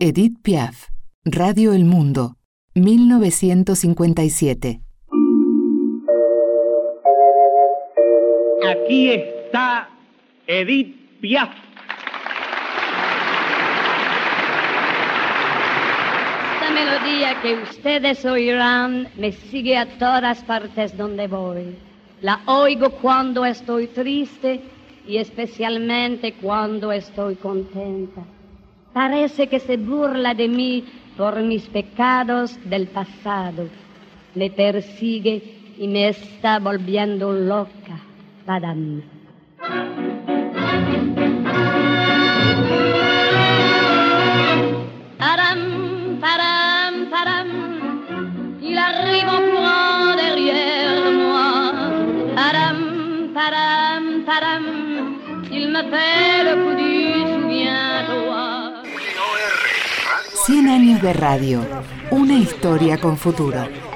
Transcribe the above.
Edith Piaf, Radio El Mundo, 1957. Aquí está Edith Piaf. Esta melodía que ustedes oirán me sigue a todas partes donde voy. La oigo cuando estoy triste y especialmente cuando estoy contenta. Parece que se burla de mí por mis pecados del pasado. Me persigue y me está volviendo loca. Padam. Param, param, param. Du souviens-toi. 100 años de radio, una historia con futuro.